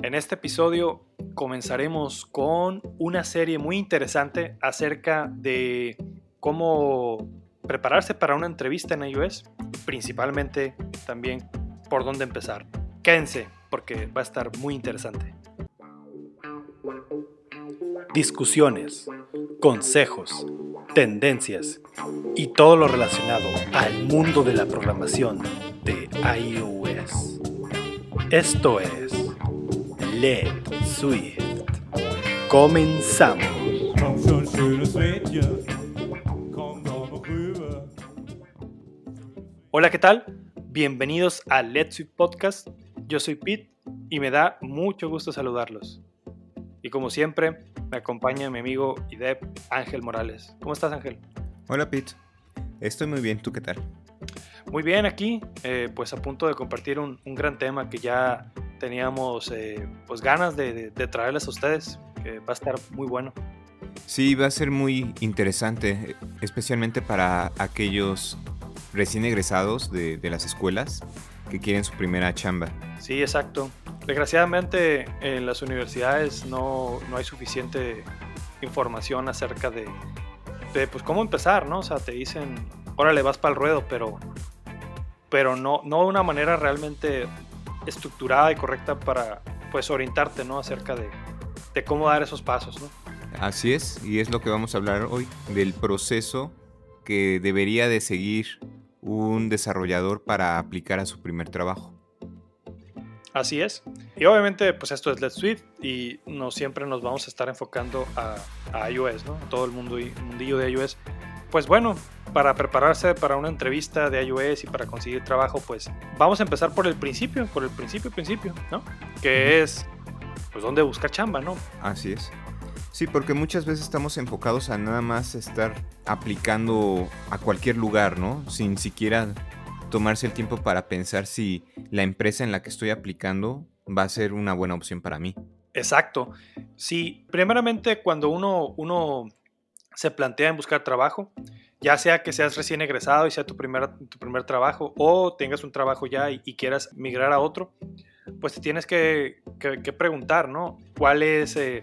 En este episodio comenzaremos con una serie muy interesante acerca de cómo prepararse para una entrevista en iOS, principalmente también por dónde empezar. Quédense porque va a estar muy interesante. Discusiones, consejos, tendencias y todo lo relacionado al mundo de la programación de iOS. Esto es Let Swift. Comenzamos. Hola, ¿qué tal? Bienvenidos a Let's Swift Podcast. Yo soy Pete y me da mucho gusto saludarlos. Y como siempre, me acompaña mi amigo IDEP Ángel Morales. ¿Cómo estás, Ángel? Hola, Pete. Estoy muy bien, ¿tú qué tal? Muy bien, aquí, eh, pues a punto de compartir un, gran tema que ya teníamos eh, pues ganas de, traerles a ustedes, que va a estar muy bueno. Sí, va a ser muy interesante, especialmente para aquellos recién egresados de, las escuelas que quieren su primera chamba. Sí, exacto. Desgraciadamente en las universidades no, hay suficiente información acerca de, de, pues cómo empezar, ¿no? O sea, te dicen, órale, vas para el ruedo, pero, pero no, no de una manera realmente estructurada y correcta para pues orientarte, ¿no? Acerca de, de cómo dar esos pasos, ¿no? Así es, y es lo que vamos a hablar hoy, del proceso que debería de seguir un desarrollador para aplicar a su primer trabajo. Así es. Y obviamente, pues esto es Let's Swift y no siempre nos vamos a estar enfocando a, a iOS, ¿no? Todo el mundo, mundillo de iOS. Pues bueno, para prepararse para una entrevista de iOS y para conseguir trabajo, pues vamos a empezar por el principio, por el principio, principio, ¿no? Que es, pues, dónde buscar chamba, ¿no? Así es. Sí, porque muchas veces estamos enfocados a nada más estar aplicando a cualquier lugar, ¿no? Sin siquiera tomarse el tiempo para pensar si la empresa en la que estoy aplicando va a ser una buena opción para mí. Exacto. Sí, primeramente cuando uno, uno se plantea en buscar trabajo, ya sea que seas recién egresado y sea tu primer, tu primer trabajo o tengas un trabajo ya y, quieras migrar a otro, pues te tienes que, preguntar, ¿no? ¿Cuál es eh,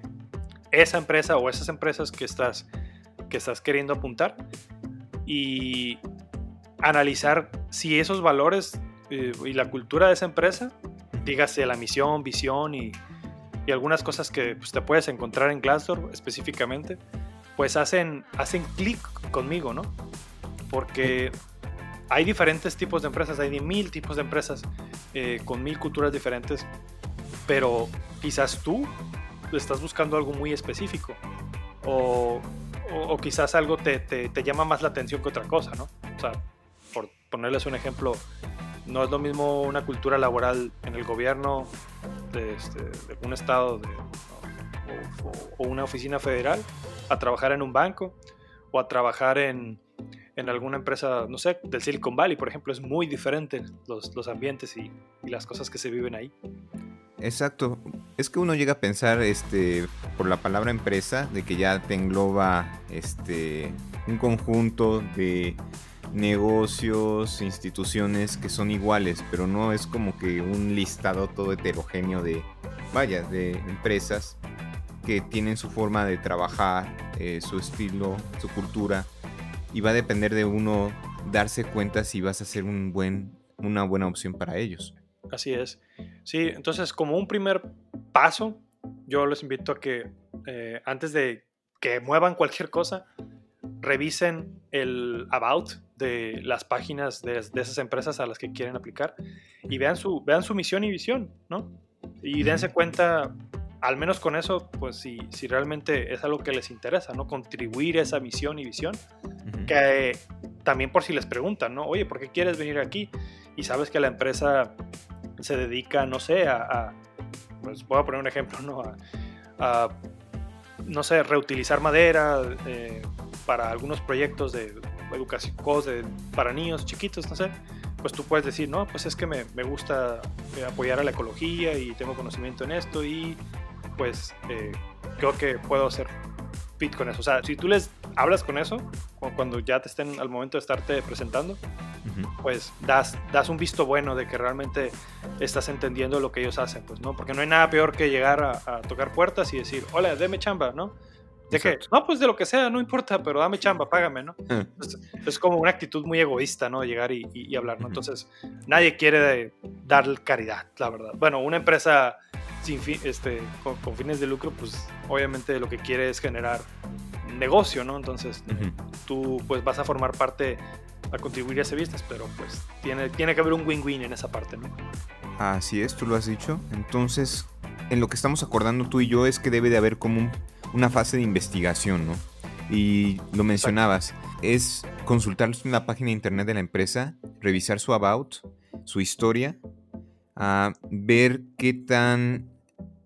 esa empresa o esas empresas que estás, que estás queriendo apuntar? Y analizar si esos valores eh, y la cultura de esa empresa, dígase la misión, visión y, algunas cosas que pues, te puedes encontrar en Glassdoor específicamente, pues hacen, hacen clic conmigo, ¿no? Porque hay diferentes tipos de empresas, hay mil tipos de empresas eh, con mil culturas diferentes, pero quizás tú estás buscando algo muy específico o, quizás algo te, te, llama más la atención que otra cosa, ¿no? O sea, por ponerles un ejemplo, no es lo mismo una cultura laboral en el gobierno de, este, un estado o, una oficina federal a trabajar en un banco o a trabajar en, en, alguna empresa, no sé, del Silicon Valley, por ejemplo, es muy diferente los, los ambientes y, las cosas que se viven ahí. Exacto. Es que uno llega a pensar este, por la palabra empresa, de que ya te engloba este, un conjunto de negocios, instituciones que son iguales, pero no es como que un listado todo heterogéneo de, vaya, de empresas que tienen su forma de trabajar, eh, su estilo, su cultura, y va a depender de uno darse cuenta si vas a ser un buen, una buena opción para ellos. Así es. Sí, entonces como un primer paso, yo les invito a que eh, antes de que muevan cualquier cosa, revisen el about de las páginas de, esas empresas a las que quieren aplicar y vean su, vean su misión y visión, ¿no? Y dense cuenta, al menos con eso, pues si, si realmente es algo que les interesa, ¿no? Contribuir a esa misión y visión, que también por si les preguntan, ¿no? Oye, ¿por qué quieres venir aquí? Y sabes que la empresa se dedica, no sé, a, pues voy a poner un ejemplo, ¿no? A, no sé, reutilizar madera, eh, para algunos proyectos de educación de, para niños chiquitos, no sé, pues tú puedes decir, no, pues es que me, me gusta eh, apoyar a la ecología y tengo conocimiento en esto y pues eh, creo que puedo hacer fit con eso. O sea, si tú les hablas con eso, cuando ya te estén al momento de estarte presentando, pues das, das un visto bueno de que realmente estás entendiendo lo que ellos hacen, pues, ¿no? Porque no hay nada peor que llegar a, tocar puertas y decir, hola, deme chamba, ¿no? ¿De qué? No, pues de lo que sea, no importa, pero dame chamba, págame, ¿no? es como una actitud muy egoísta, ¿no? Llegar y, hablar, ¿no? Entonces, nadie quiere dar caridad, la verdad. Bueno, una empresa sin fin, este, con, fines de lucro, pues obviamente lo que quiere es generar negocio, ¿no? Entonces, tú pues vas a formar parte a contribuir a ese business, pero pues tiene, tiene que haber un win-win en esa parte, ¿no? Así es, tú lo has dicho. Entonces, en lo que estamos acordando tú y yo es que debe de haber como una fase de investigación, ¿no? Y lo mencionabas, es consultar la página de internet de la empresa, revisar su about, su historia, a ver qué tan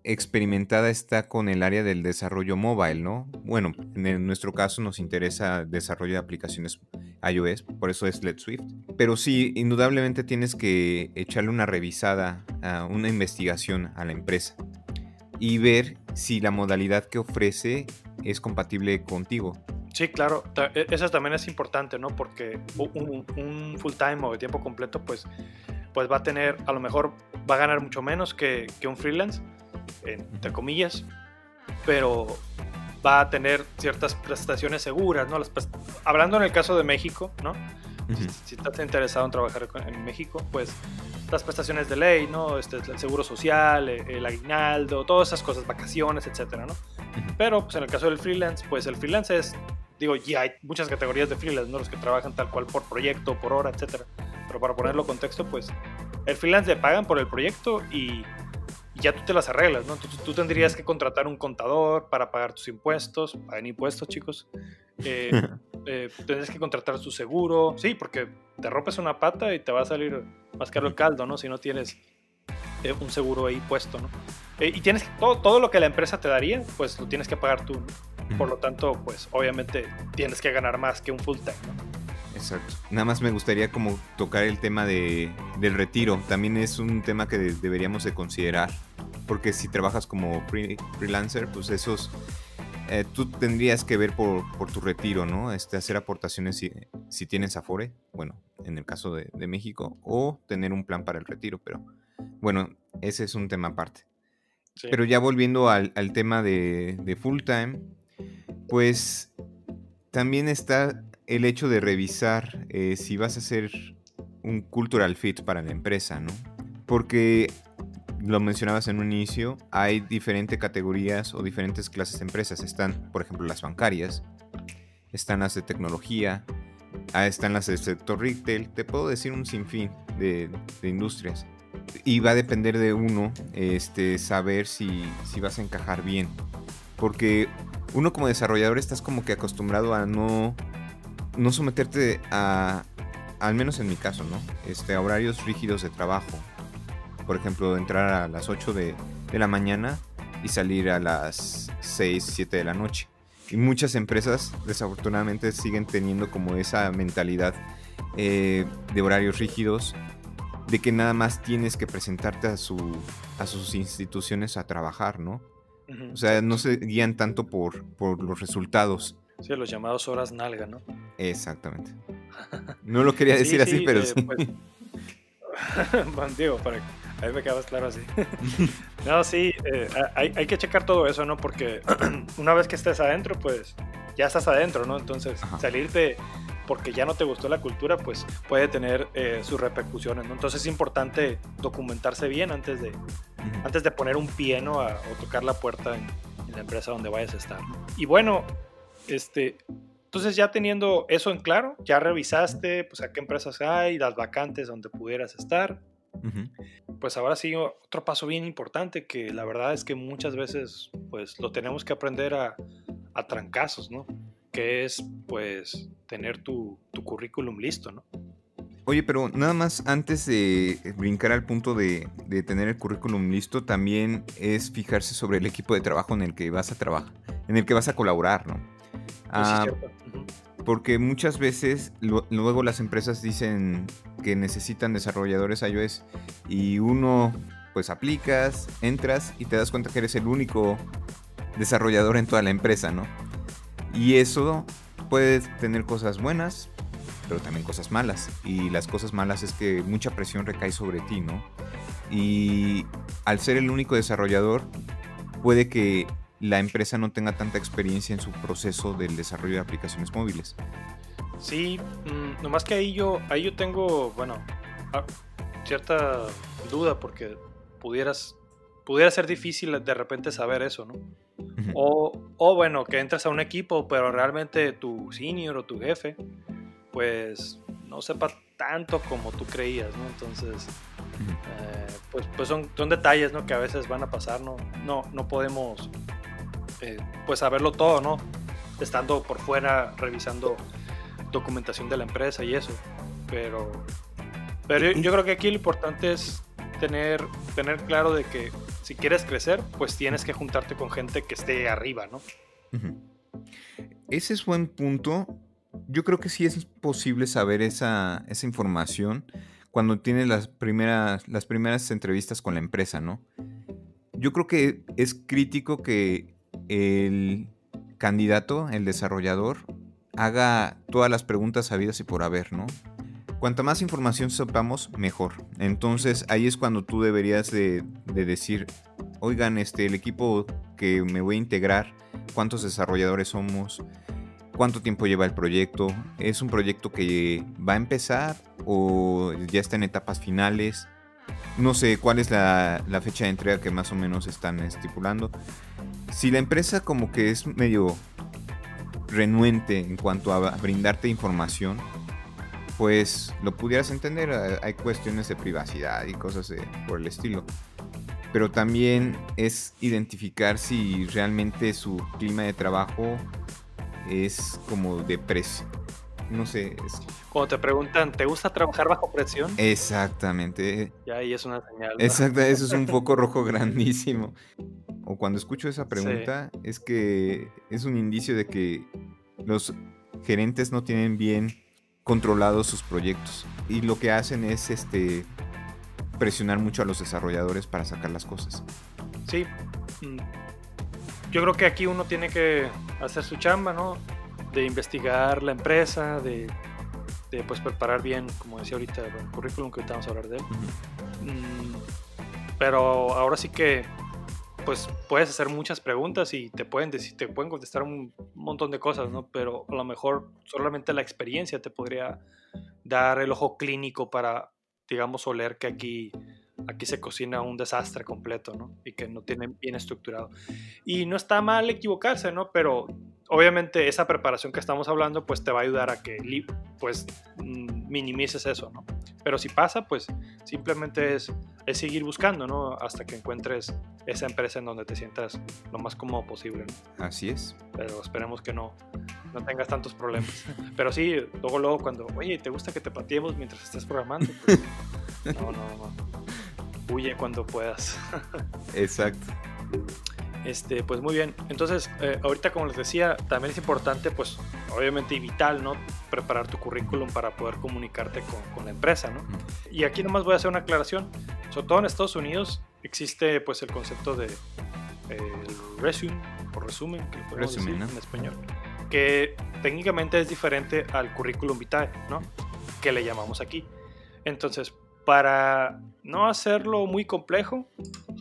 experimentada está con el área del desarrollo mobile, ¿no? Bueno, en nuestro caso nos interesa desarrollo de aplicaciones iOS, por eso es Let's Swift. Pero sí, indudablemente tienes que echarle una revisada, una investigación a la empresa y ver si la modalidad que ofrece es compatible contigo. Sí, claro, e, eso también es importante, ¿no? Porque un, full time o de tiempo completo, pues, pues va a tener, a lo mejor va a ganar mucho menos que un freelance, entre comillas, pero va a tener ciertas prestaciones seguras, ¿no? hablando en el caso de México, ¿no? si, estás interesado en trabajar en México, pues las prestaciones de ley, ¿no? Este, el seguro social, eh, el aguinaldo, todas esas cosas, vacaciones, etcétera, ¿no? Pero pues en el caso del freelance, pues el freelance es, digo, ya hay muchas categorías de freelance, ¿no? Los que trabajan tal cual por proyecto, por hora, etcétera. Pero para ponerlo en contexto, pues el freelance le pagan por el proyecto y ya tú te las arreglas, ¿no? Tú, tú, tendrías que contratar un contador para pagar tus impuestos, pagan impuestos, chicos. Eh, eh, tendrías que contratar tu seguro, sí, porque te rompes una pata y te va a salir más caro el caldo, ¿no? Si no tienes eh, un seguro ahí puesto, ¿no? y tienes todo, todo lo que la empresa te daría, pues lo tienes que pagar tú, ¿no? Por lo tanto, pues obviamente tienes que ganar más que un full time, ¿no? Exacto. Nada más me gustaría como tocar el tema de, del retiro. También es un tema que deberíamos de considerar. Porque si trabajas como freelancer, pues esos... Eh, tú tendrías que ver por, tu retiro, ¿no? Este, hacer aportaciones si, si tienes Afore, bueno, en el caso de, México, o tener un plan para el retiro, pero bueno, ese es un tema aparte. Pero ya volviendo al, tema de, de full time, pues también está el hecho de revisar eh, si vas a hacer un cultural fit para la empresa, ¿no? Porque lo mencionabas en un inicio, hay diferentes categorías o diferentes clases de empresas. Están, por ejemplo, las bancarias, están las de tecnología, ah, están las del sector retail, te puedo decir un sinfín de, industrias. Y va a depender de uno este, saber si, si vas a encajar bien. Porque uno como desarrollador estás como que acostumbrado a no no someterte a, al menos en mi caso, ¿no? Este, a horarios rígidos de trabajo. Por ejemplo, entrar a las 8 de, la mañana y salir a las 6, 7 de la noche. Y muchas empresas desafortunadamente siguen teniendo como esa mentalidad eh, de horarios rígidos, de que nada más tienes que presentarte a, su, a sus instituciones a trabajar, ¿no? O sea, no se guían tanto por, por los resultados, Sí, los llamados horas nalga, ¿no? Exactamente. No lo quería decir así, pero eh, sí. Pues, digo, para a mí me quedabas claro así. no, sí, eh, hay, hay, que checar todo eso, ¿no? Porque una vez que estés adentro, pues ya estás adentro, ¿no? Entonces, salirte porque ya no te gustó la cultura, pues puede tener eh, sus repercusiones, ¿no? Entonces es importante documentarse bien antes de, antes de poner un pie, ¿no? o tocar la puerta en, en, la empresa donde vayas a estar. Y bueno, este, entonces ya teniendo eso en claro, ya revisaste pues a qué empresas hay, las vacantes donde pudieras estar. Pues ahora sí, otro paso bien importante que la verdad es que muchas veces pues lo tenemos que aprender a, a trancazos, ¿no? Que es pues tener tu, tu currículum listo, ¿no? Oye, pero nada más antes de brincar al punto de, de, tener el currículum listo, también es fijarse sobre el equipo de trabajo en el que vas a trabajar, en el que vas a colaborar, ¿no? Pues ah, porque muchas veces luego las empresas dicen que necesitan desarrolladores iOS y uno pues aplicas, entras y te das cuenta que eres el único desarrollador en toda la empresa, ¿no? Y eso puede tener cosas buenas pero también cosas malas. Y las cosas malas es que mucha presión recae sobre ti, ¿no? Y al ser el único desarrollador, puede que la empresa no tenga tanta experiencia en su proceso del desarrollo de aplicaciones móviles. Sí, mm, nomás que ahí yo, ahí yo tengo, bueno, ah, cierta duda porque pudieras, pudiera ser difícil de repente saber eso, ¿no? o, o, bueno, que entres a un equipo, pero realmente tu senior o tu jefe, pues no sepa tanto como tú creías, ¿no? Entonces, eh, pues, pues son, son, detalles, ¿no? Que a veces van a pasar, ¿no? No, no podemos, eh, pues, saberlo todo, ¿no? Estando por fuera, revisando documentación de la empresa y eso. Pero, pero yo, creo que aquí lo importante es tener, tener claro de que si quieres crecer, pues tienes que juntarte con gente que esté arriba, ¿no? Ese es buen punto yo creo que sí es posible saber esa, información cuando tienes las primeras, las primeras entrevistas con la empresa, ¿no? Yo creo que es crítico que el candidato, el desarrollador, haga todas las preguntas sabidas y por haber, ¿no? Cuanta más información sepamos, mejor. Entonces ahí es cuando tú deberías de, de decir, oigan, este, el equipo que me voy a integrar, cuántos desarrolladores somos, cuánto tiempo lleva el proyecto, es un proyecto que va a empezar o ya está en etapas finales, no sé cuál es la, fecha de entrega que más o menos están estipulando. Si la empresa como que es medio renuente en cuanto a brindarte información, pues lo pudieras entender, hay cuestiones de privacidad y cosas por el estilo. Pero también es identificar si realmente su clima de trabajo es como de precio. No sé. Es... Cuando te preguntan, ¿te gusta trabajar bajo presión? Exactamente. Ya ahí es una señal. Exacto, eso es un foco rojo grandísimo. O cuando escucho esa pregunta, es que es un indicio de que los gerentes no tienen bien controlados sus proyectos. Y lo que hacen es este presionar mucho a los desarrolladores para sacar las cosas. Sí. Mm, yo creo que aquí uno tiene que hacer su chamba, ¿no? De investigar la empresa, de, pues preparar bien, como decía ahorita, el currículum que ahorita vamos a hablar de él. Mm, pero ahora sí que pues puedes hacer muchas preguntas y te pueden decir, te pueden contestar un montón de cosas, ¿no? Pero a lo mejor solamente la experiencia te podría dar el ojo clínico para, digamos, oler que aquí aquí se cocina un desastre completo, ¿no? Y que no tienen bien estructurado. Y no está mal equivocarse, ¿no? Pero obviamente esa preparación que estamos hablando, pues te va a ayudar a que, pues, mm, minimices eso, ¿no? Pero si pasa, pues simplemente es, es seguir buscando, ¿no? Hasta que encuentres esa empresa en donde te sientas lo más cómodo posible, ¿no? Así es. Pero esperemos que no, no tengas tantos problemas. Pero sí, luego, luego cuando, oye, ¿te gusta que te pateemos mientras estés programando? Pues, no, no, no huye cuando puedas. Exacto. Este, pues muy bien. Entonces, eh, ahorita como les decía, también es importante, pues obviamente y vital, ¿no? Preparar tu currículum para poder comunicarte con, la empresa, ¿no? Y aquí nomás voy a hacer una aclaración. Sobre todo en Estados Unidos existe pues el concepto de resume o resumen, que podemos decir en español, que técnicamente es diferente al currículum vitae, ¿no? Que le llamamos aquí. Entonces, para no hacerlo muy complejo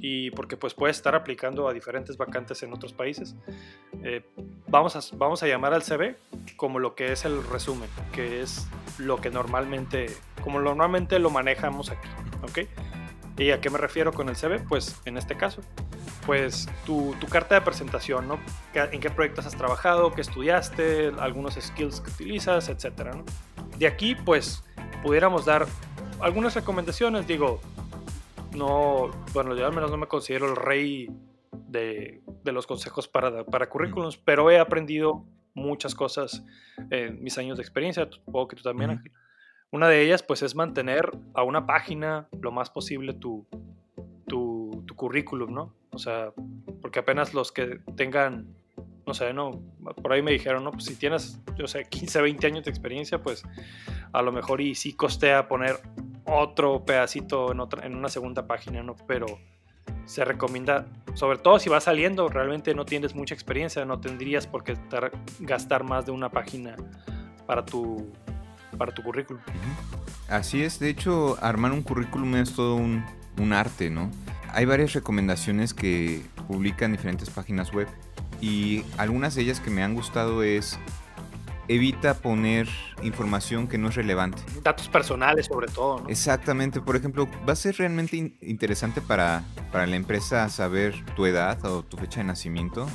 y porque pues puedes estar aplicando a diferentes vacantes en otros países, eh, vamos, a, vamos a llamar al CV como lo que es el resumen, que es lo que normalmente, como normalmente lo manejamos aquí, ¿ok? ¿Y a qué me refiero con el CV? Pues en este caso, pues tu, tu carta de presentación, ¿no? ¿En qué proyectos has trabajado? ¿Qué estudiaste? Algunos skills que utilizas, etcétera, ¿no? De aquí, pues, pudiéramos dar algunas recomendaciones, digo, no, bueno, yo al menos no me considero el rey de, de los consejos para, para currículums, pero he aprendido muchas cosas en mis años de experiencia, supongo que tú también, Una de ellas, pues, es mantener a una página lo más posible tu, tu, tu currículum, ¿no? O sea, porque apenas los que tengan no sé, no, por ahí me dijeron, no, pues si tienes, yo sé, 15, 20 años de experiencia, pues a lo mejor y sí costea poner otro pedacito en, otra, en una segunda página, ¿no? Pero se recomienda, sobre todo si vas saliendo, realmente no tienes mucha experiencia, no tendrías por qué gastar más de una página para tu, para tu currículum. Así es, de hecho, armar un currículum es todo un, un arte, ¿no? Hay varias recomendaciones que publican diferentes páginas web y algunas de ellas que me han gustado es evita poner información que no es relevante. Datos personales sobre todo, ¿no? Exactamente, por ejemplo, va a ser realmente interesante para, para la empresa saber tu edad o tu fecha de nacimiento.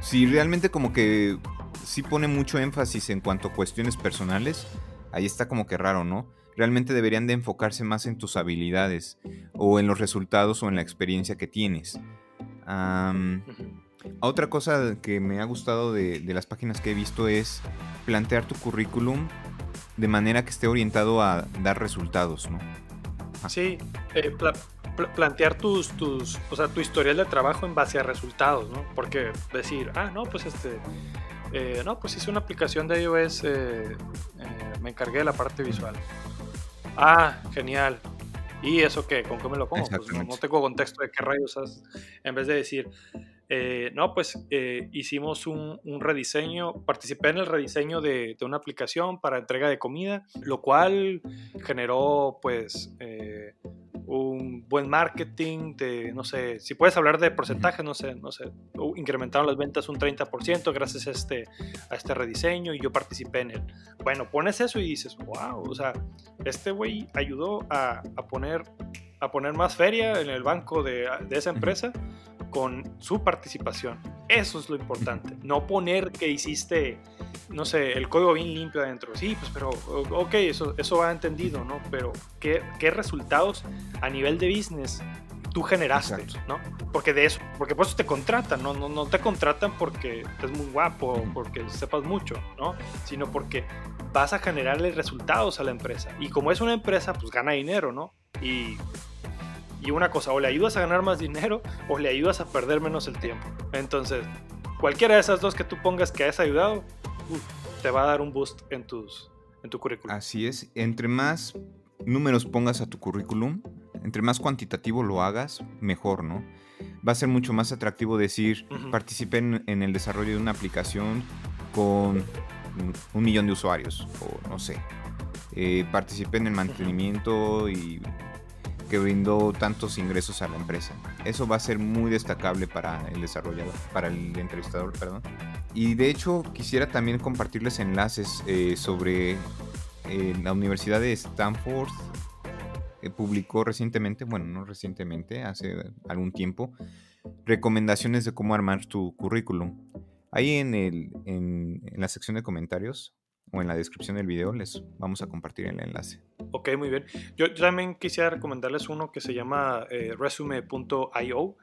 Si realmente como que sí pone mucho énfasis en cuanto a cuestiones personales, ahí está como que raro, ¿no? Realmente deberían de enfocarse más en tus habilidades o en los resultados o en la experiencia que tienes. Otra cosa que me ha gustado de, las páginas que he visto es plantear tu currículum de manera que esté orientado a dar resultados, ¿no? Sí, eh, plantear tus, tus, o sea, tu historial de trabajo en base a resultados, ¿no? Porque decir, ah, no, pues este, eh, no, pues hice una aplicación de iOS, eh, me encargué de la parte visual. Ah, genial. ¿Y eso qué? ¿Con qué me lo pongo? Pues no, tengo contexto de qué rayos has, en vez de decir, eh, no, pues eh, hicimos un, rediseño, participé en el rediseño de, una aplicación para entrega de comida, lo cual generó pues eh, un buen marketing de, no sé, si puedes hablar de porcentaje, no sé, no sé, incrementaron las ventas un 30% gracias a este, a este rediseño y yo participé en él. Bueno, pones eso y dices, wow, o sea, este güey ayudó a, poner, a poner más feria en el banco de, de esa empresa con su participación. Eso es lo importante. No poner que hiciste, no sé, el código bien limpio adentro. Sí, pues, pero, ok, eso, eso va entendido, ¿no? Pero, ¿qué, qué resultados a nivel de business tú generaste, ¿no? Porque de eso, porque por eso te contratan, ¿no? No, no te contratan porque es muy guapo, porque sepas mucho, ¿no? Sino porque vas a generarle resultados a la empresa. Y como es una empresa, pues gana dinero, ¿no? Y y una cosa, o le ayudas a ganar más dinero o le ayudas a perder menos el tiempo. Entonces, cualquiera de esas dos que tú pongas que has ayudado, te va a dar un boost en, tus, en tu currículum. Así es, entre más números pongas a tu currículum, entre más cuantitativo lo hagas, mejor, ¿no? Va a ser mucho más atractivo decir, participé en, el desarrollo de una aplicación con un millón de usuarios, o no sé. Eh, participé en el mantenimiento y que brindó tantos ingresos a la empresa. Eso va a ser muy destacable para el desarrollador, para el entrevistador, perdón. Y de hecho quisiera también compartirles enlaces eh, sobre eh, la Universidad de Stanford. que publicó recientemente, bueno, no recientemente, hace algún tiempo, recomendaciones de cómo armar tu currículum. Ahí en, el, en la sección de comentarios o en la descripción del video les vamos a compartir el enlace. Ok, muy bien. Yo, también quisiera recomendarles uno que se llama eh, resume.io.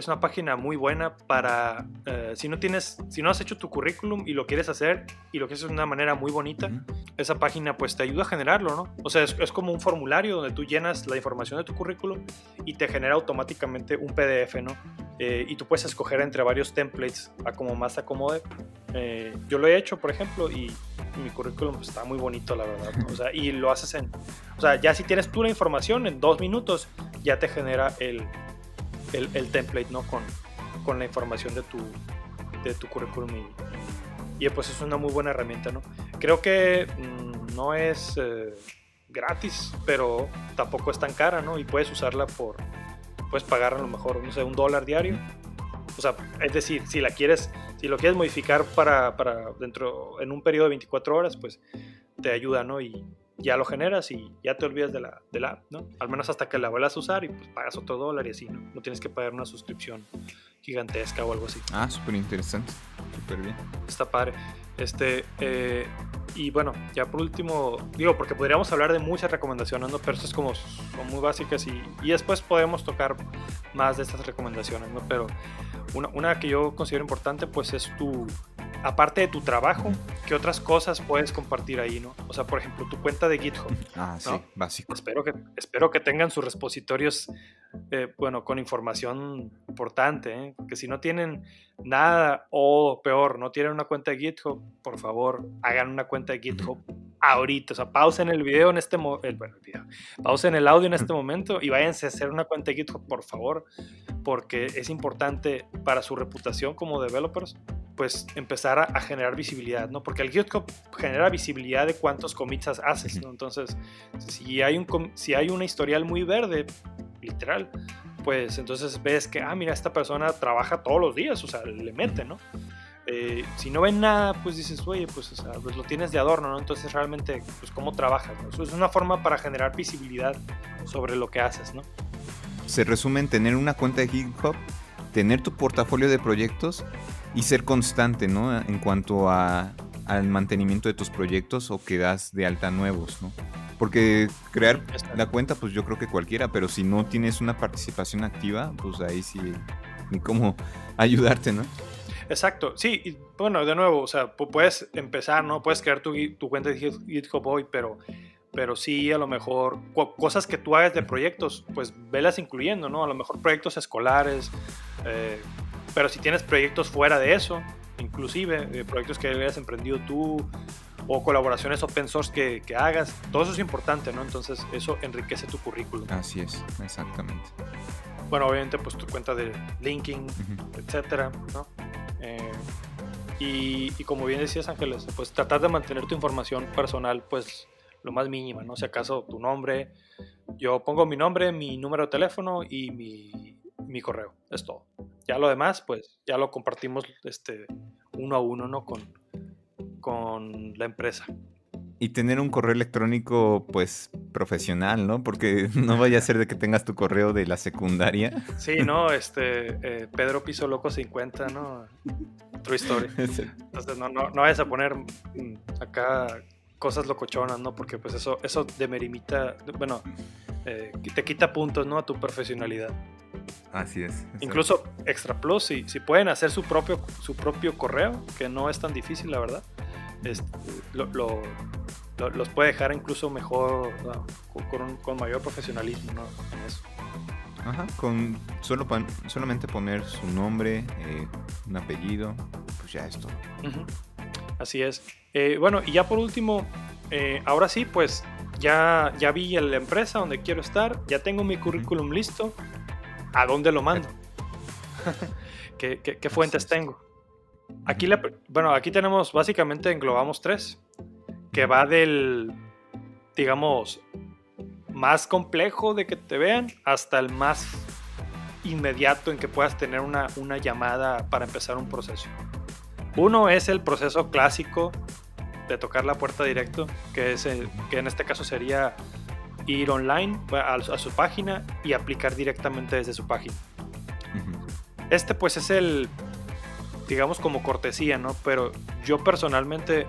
Es una página muy buena para eh, si no tienes, si no has hecho tu currículum y lo quieres hacer y lo quieres hacer de una manera muy bonita, esa página pues te ayuda a generarlo, ¿no? O sea, es, como un formulario donde tú llenas la información de tu currículum y te genera automáticamente un PDF, ¿no? Eh, y tú puedes escoger entre varios templates a como más te acomode. yo lo he hecho, por ejemplo, y mi currículum pues, está muy bonito, la verdad. O sea, y lo haces en. O sea, ya si tienes tú la información, en dos minutos ya te genera el, el, template, ¿no? Con, con, la información de tu, de tu currículum. Y, pues es una muy buena herramienta, ¿no? Creo que mm, no es eh, gratis, pero tampoco es tan cara, ¿no? Y puedes usarla por. Puedes pagar a lo mejor, no sé, un dólar diario o sea, es decir, si la quieres, si lo quieres modificar para, para dentro, en un periodo de 24 horas, pues te ayuda, ¿no? Y ya lo generas y ya te olvidas de la, de la app, ¿no? Al menos hasta que la vuelvas a usar y pues pagas otro dólar y así, ¿no? No tienes que pagar una suscripción gigantesca o algo así. Ah, súper interesante, súper bien. Está padre. Este, eh, y bueno, ya por último, digo, porque podríamos hablar de muchas recomendaciones, ¿no? Pero estas como son muy básicas y, y después podemos tocar más de estas recomendaciones, ¿no? Pero una, una que yo considero importante, pues es tu, aparte de tu trabajo, ¿qué otras cosas puedes compartir ahí, no? O sea, por ejemplo, tu cuenta de GitHub. Ah, sí, básico. Espero que, espero que tengan sus repositorios, eh, bueno, con información importante, ¿eh? Que si no tienen nada, o peor, no tienen una cuenta de GitHub, por favor, hagan una cuenta de GitHub ahorita. O sea, pausen el video en este momento, bueno, el video, pausen el audio en este momento y váyanse a hacer una cuenta de GitHub, por favor, porque es importante para su reputación como developers pues empezar a, generar visibilidad, ¿no? Porque el GitHub genera visibilidad de cuántos commits haces, ¿no? Entonces, si hay, un, si hay una historial muy verde, literal, pues entonces ves que, ah, mira, esta persona trabaja todos los días, o sea, le mete, ¿no? Eh, si no ven nada, pues dices, oye, pues, o sea, pues lo tienes de adorno, ¿no? Entonces realmente, pues cómo trabajas, ¿no? Eso es una forma para generar visibilidad sobre lo que haces, ¿no? Se resume en tener una cuenta de GitHub, tener tu portafolio de proyectos y ser constante, ¿no? En cuanto a, al mantenimiento de tus proyectos o que das de alta nuevos, ¿no? Porque crear la cuenta, pues yo creo que cualquiera, pero si no tienes una participación activa, pues ahí sí, ni cómo ayudarte, ¿no? Exacto, sí, y bueno, de nuevo, o sea, puedes empezar, ¿no? Puedes crear tu, tu cuenta de GitHub hoy, pero, pero sí, a lo mejor, cosas que tú hagas de proyectos, pues velas incluyendo, ¿no? A lo mejor proyectos escolares, eh, pero si tienes proyectos fuera de eso, inclusive eh, proyectos que hayas emprendido tú o colaboraciones open source que, que, hagas, todo eso es importante, ¿no? Entonces eso enriquece tu currículum. Así es, exactamente. Bueno, obviamente pues tu cuenta de linking, etcétera, ¿no? Eh, y, como bien decías Ángeles, pues tratar de mantener tu información personal pues lo más mínima, ¿no? Si acaso tu nombre, yo pongo mi nombre, mi número de teléfono y mi, mi correo, es todo. Ya lo demás, pues ya lo compartimos este, uno a uno, ¿no? Con, con la empresa. Y tener un correo electrónico, pues, profesional, ¿no? Porque no vaya a ser de que tengas tu correo de la secundaria. Sí, no, este, eh, Pedro Piso Loco 50, ¿no? True Story. Entonces, no, no, no vayas a poner mm, acá cosas locochonas, ¿no? Porque, pues, eso, eso demerimita, bueno, eh, te quita puntos, ¿no? A tu profesionalidad. Así es. Incluso Extra Plus, si, si pueden hacer su propio, su propio correo, que no es tan difícil, la verdad, los puede dejar incluso mejor, con, mayor profesionalismo ¿no? en eso. Ajá, con solo solamente poner su nombre, eh, un apellido, pues ya es todo. Así es. Eh, bueno, y ya por último, eh, ahora sí, pues ya, ya vi la empresa donde quiero estar, ya tengo mi currículum listo, ¿a dónde lo mando? ¿Qué, fuentes tengo? Aquí, bueno, aquí tenemos, básicamente englobamos tres, que va del, digamos, más complejo de que te vean hasta el más inmediato en que puedas tener una, una llamada para empezar un proceso. Uno es el proceso clásico de tocar la puerta directo, que, es que en este caso sería ir online a, su página y aplicar directamente desde su página. Este pues es el, digamos como cortesía, ¿no? Pero yo personalmente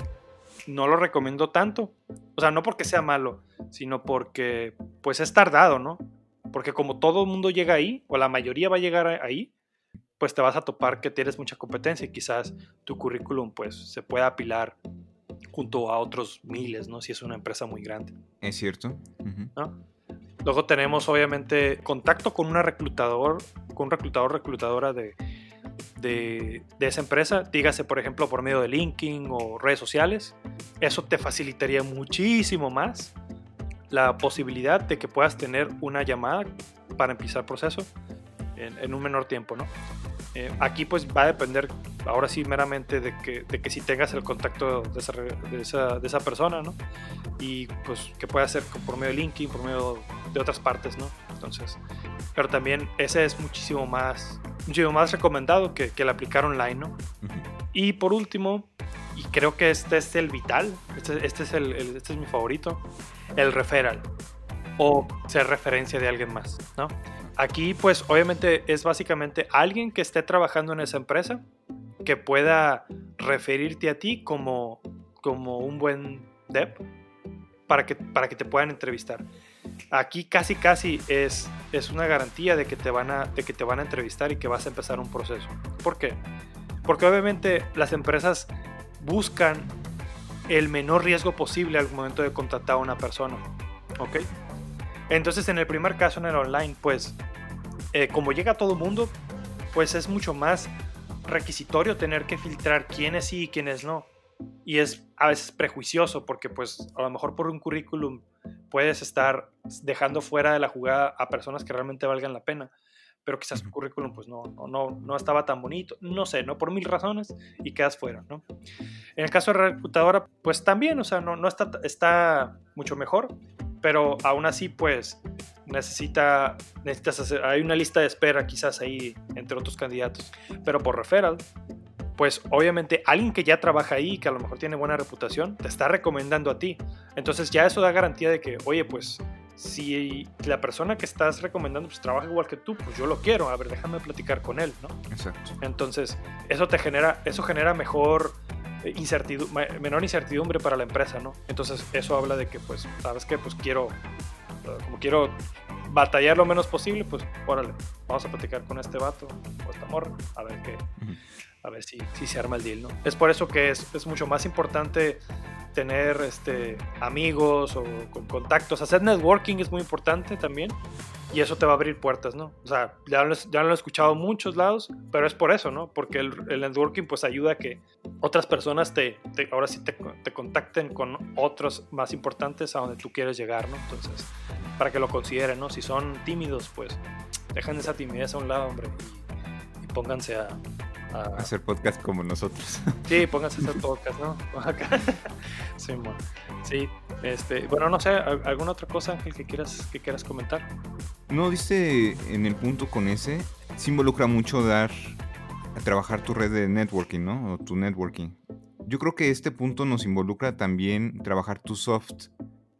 no lo recomiendo tanto. O sea, no porque sea malo, sino porque pues es tardado, ¿no? Porque como todo el mundo llega ahí, o la mayoría va a llegar ahí, pues te vas a topar que tienes mucha competencia y quizás tu currículum pues se pueda apilar junto a otros miles, ¿no? Si es una empresa muy grande. Es cierto. Luego tenemos obviamente contacto con una reclutador, con un reclutador, reclutadora de, de, esa empresa, dígase por ejemplo por medio de LinkedIn o redes sociales. Eso te facilitaría muchísimo más la posibilidad de que puedas tener una llamada para empezar el proceso en, en un menor tiempo, ¿no? Eh, aquí pues va a depender ahora sí meramente de que, de que si tengas el contacto de esa, de esa, de esa persona, ¿no? Y pues que pueda ser por medio de LinkedIn, por medio de otras partes, ¿no? Entonces, pero también ese es muchísimo más, muchísimo más recomendado que, que el aplicar online, ¿no? Y por último, y creo que este es el vital, este, este es, el, este es mi favorito, el referral o ser referencia de alguien más, ¿no? Aquí pues obviamente es básicamente alguien que esté trabajando en esa empresa que pueda referirte a ti como, como un buen dev para que, para que te puedan entrevistar. Aquí casi casi es, es una garantía de que, te van a, de que te van a entrevistar y que vas a empezar un proceso. ¿Por qué? Porque obviamente las empresas buscan el menor riesgo posible al momento de contratar a una persona. ¿Ok? Entonces, en el primer caso, en el online, pues, eh, como llega todo el mundo, pues es mucho más requisitorio tener que filtrar quiénes sí y quiénes no. Y es a veces prejuicioso porque pues a lo mejor por un currículum puedes estar dejando fuera de la jugada a personas que realmente valgan la pena. pero quizás tu currículum pues no, no, no, estaba tan bonito, no sé, ¿no? Por mil razones y quedas fuera, ¿no? En el caso de reclutadora, pues también, o sea, no, no está, está mucho mejor, pero aún así pues necesita, necesitas hacer, hay una lista de espera quizás ahí entre otros candidatos, pero por referral pues obviamente alguien que ya trabaja ahí, que a lo mejor tiene buena reputación, te está recomendando a ti. Entonces ya eso da garantía de que, oye, pues si la persona que estás recomendando pues trabaja igual que tú, pues yo lo quiero, a ver, déjame platicar con él, ¿no? Exacto. Entonces, eso te genera, eso genera mejor incertidumbre, menor incertidumbre para la empresa, ¿no? Entonces, eso habla de que, pues, ¿sabes qué? Pues quiero, eh, como quiero batallar lo menos posible, pues, órale, vamos a platicar con este vato o esta morra, a ver qué, a ver si, si se arma el deal, ¿no? Es por eso que es, es mucho más importante tener este, amigos o con contactos. Hacer networking es muy importante también. Y eso te va a abrir puertas, ¿no? O sea, ya lo, ya lo he escuchado en muchos lados, pero es por eso, ¿no? Porque el, el networking pues ayuda a que otras personas te, ahora sí te, te, contacten con otros más importantes a donde tú quieres llegar, ¿no? Entonces, para que lo consideren, ¿no? Si son tímidos, pues dejen esa timidez a un lado, hombre, y pónganse a, hacer podcast como nosotros. Sí, pónganse a hacer podcast, ¿no? sí, sí, este, bueno, no sé, ¿alguna otra cosa, Ángel, que quieras, que quieras comentar? No, dice en el punto con ese, se involucra mucho dar a trabajar tu red de networking, ¿no? O tu networking. Yo creo que este punto nos involucra también trabajar tus soft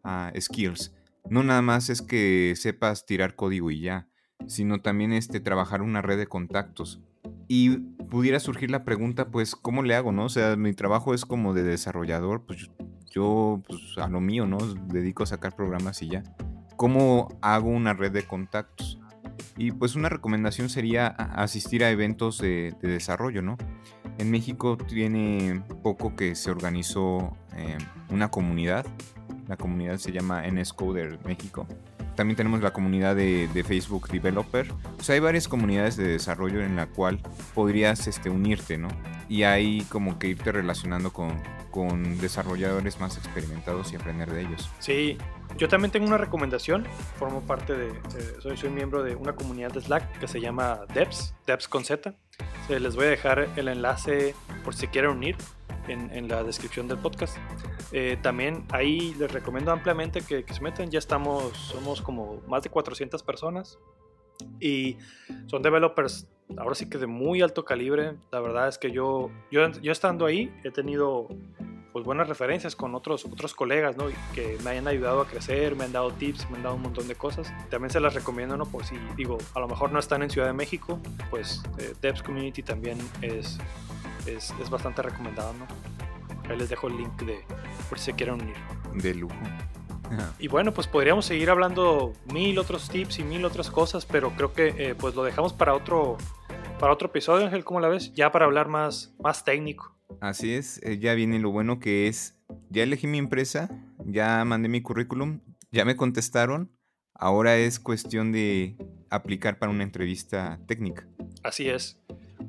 ah, skills. No nada más es que sepas tirar código y ya, sino también este, trabajar una red de contactos. Y pudiera surgir la pregunta, pues, ¿cómo le hago, no? O sea, mi trabajo es como de desarrollador, pues yo, pues, a lo mío, ¿no? Dedico a sacar programas y ya. ¿Cómo hago una red de contactos? Y pues una recomendación sería asistir a eventos de, desarrollo, ¿no? En México tiene poco que se organizó eh, una comunidad. La comunidad se llama NSCoder México también tenemos la comunidad de, Facebook Developer. O sea, hay varias comunidades de desarrollo en la cual podrías este, unirte, ¿no? Y ahí como que irte relacionando con, con desarrolladores más experimentados y aprender de ellos. Sí, yo también tengo una recomendación. Formo parte de, soy, soy miembro de una comunidad de Slack que se llama Devs, Devs con Z. les voy a dejar el enlace por si quieren unir en, en la descripción del podcast. Eh, también ahí les recomiendo ampliamente que, se metan. Ya estamos, somos como más de 400 personas y son developers ahora sí que de muy alto calibre. La verdad es que yo, yo, yo estando ahí he tenido pues buenas referencias con otros, otros colegas, ¿no? Que me hayan ayudado a crecer, me han dado tips, me han dado un montón de cosas. También se las recomiendo, ¿no? Por si, digo, a lo mejor no están en Ciudad de México, pues eh, Devs Community también es, es, es bastante recomendado, ¿no? Ahí les dejo el link de por si se quieren unir. De lujo. Y bueno, pues podríamos seguir hablando mil otros tips y mil otras cosas, pero creo que eh, pues lo dejamos para otro, para otro episodio, Ángel, ¿cómo la ves? Ya para hablar más, más técnico. Así es, eh, ya viene lo bueno que es, ya elegí mi empresa, ya mandé mi currículum, ya me contestaron, ahora es cuestión de aplicar para una entrevista técnica. Así es.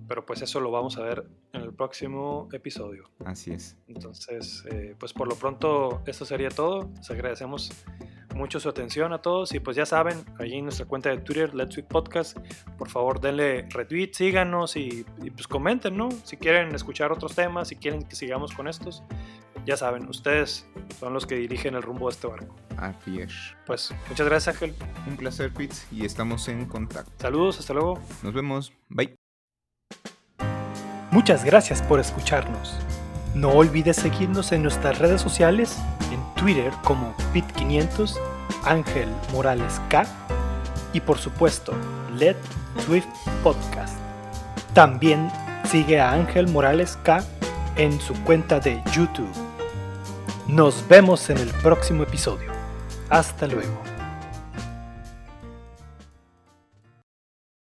Pero pues eso lo vamos a ver en el próximo episodio. Así es. Entonces, eh, pues por lo pronto esto sería todo. Les agradecemos mucho su atención a todos y pues ya saben, allí en nuestra cuenta de Twitter, Let's Week Podcast, por favor denle retweet, síganos y, pues comenten, ¿no? Si quieren escuchar otros temas, si quieren que sigamos con estos, ya saben, ustedes son los que dirigen el rumbo de este barco. Así es. Pues muchas gracias Ángel. Un placer Pete y estamos en contacto. Saludos, hasta luego. Nos vemos. Bye. Muchas gracias por escucharnos. No olvides seguirnos en nuestras redes sociales, en Twitter como Pit500, Ángel Morales K y por supuesto Let Swift Podcast. También sigue a Ángel Morales K en su cuenta de YouTube. Nos vemos en el próximo episodio. Hasta luego.